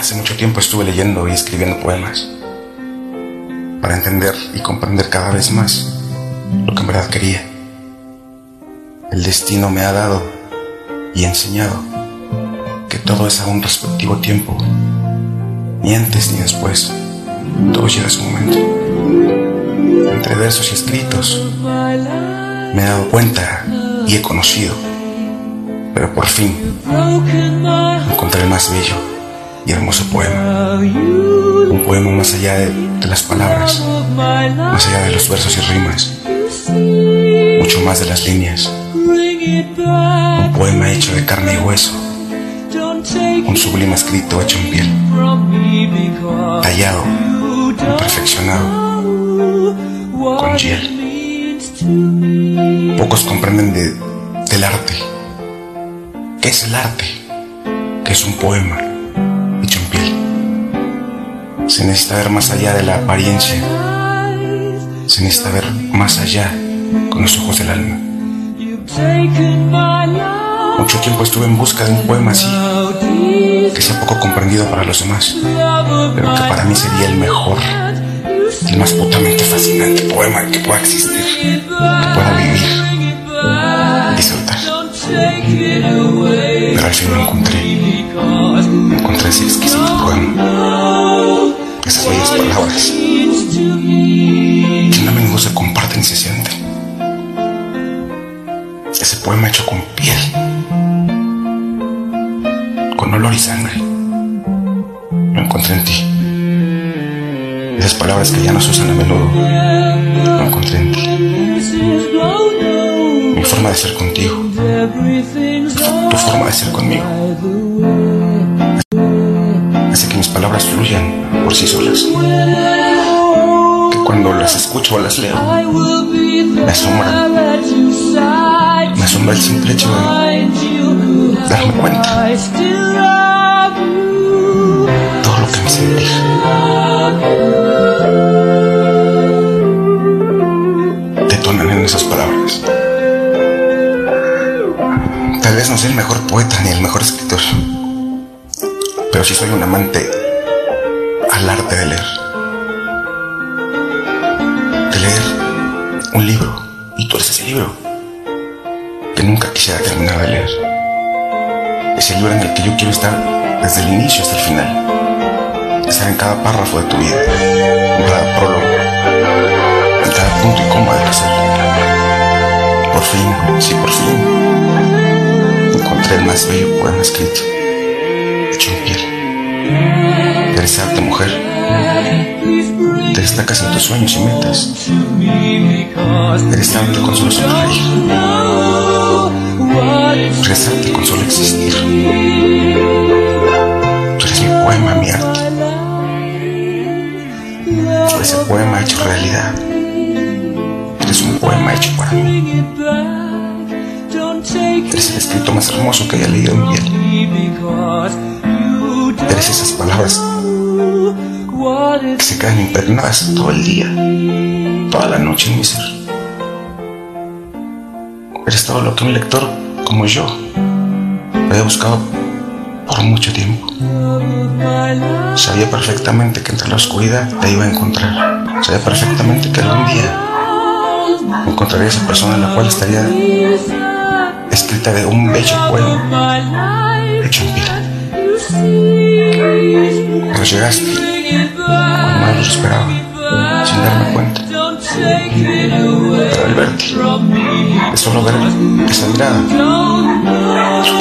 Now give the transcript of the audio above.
Hace mucho tiempo estuve leyendo y escribiendo poemas para entender y comprender cada vez más lo que en verdad quería. El destino me ha dado y enseñado que todo es a un respectivo tiempo, ni antes ni después, todo llega a su momento. Entre versos y escritos me he dado cuenta y he conocido, pero por fin encontré el más bello y hermoso poema. Un poema más allá de, las palabras, más allá de los versos y rimas, mucho más de las líneas. Un poema hecho de carne y hueso, un sublime escrito hecho en piel, tallado, perfeccionado, con hiel. Pocos comprenden de, del arte. ¿Qué es el arte? ¿Qué es un poema? Se necesita ver más allá de la apariencia. Se necesita ver más allá con los ojos del alma. Mucho tiempo estuve en busca de un poema así, que sea poco comprendido para los demás, pero que para mí sería el mejor, el más putamente fascinante poema que pueda existir, que pueda vivir, disfrutar. Pero al fin lo encontré, encontré ese exquisito ese poema hecho con piel, con olor y sangre. Lo encontré en ti. Esas palabras que ya no se usan a menudo, lo encontré en ti. Mi forma de ser contigo, tu forma de ser conmigo. Hace que mis palabras fluyan por sí solas. Que cuando las escucho o las leo, me asombran asombra el simple hecho de darme cuenta todo lo que me sentí. Detonan en esas palabras. Tal vez no sea el mejor poeta ni el mejor escritor, pero sí soy un amante al arte de leer. De leer un libro y tú eres ese libro que nunca quisiera terminar de leer. Es el libro en el que yo quiero estar desde el inicio hasta el final. Estar en cada párrafo de tu vida, en cada prólogo, en cada punto y coma de ser. Por fin, sí, por fin, encontré el más bello poema escrito, hecho en piel. Eres mujer. Te destacas en tus sueños y metas. Eres arte con solo sonreír. Con solo existir. Tú eres mi poema, mi arte. Tú eres el poema hecho realidad. Eres un poema hecho para mí. Eres el escrito más hermoso que haya leído en piel. Eres esas palabras que se quedan impregnadas todo el día, toda la noche en mi ser. Eres todo lo que un lector como yo había buscado por mucho tiempo. Sabía perfectamente que entre la oscuridad te iba a encontrar. Sabía perfectamente que algún día encontraría esa persona en la cual estaría escrita de un bello poema hecho en piel. Pero llegaste cuando más lo esperaba, sin darme cuenta. Pero al verte, Es un lugar que saldrá. Su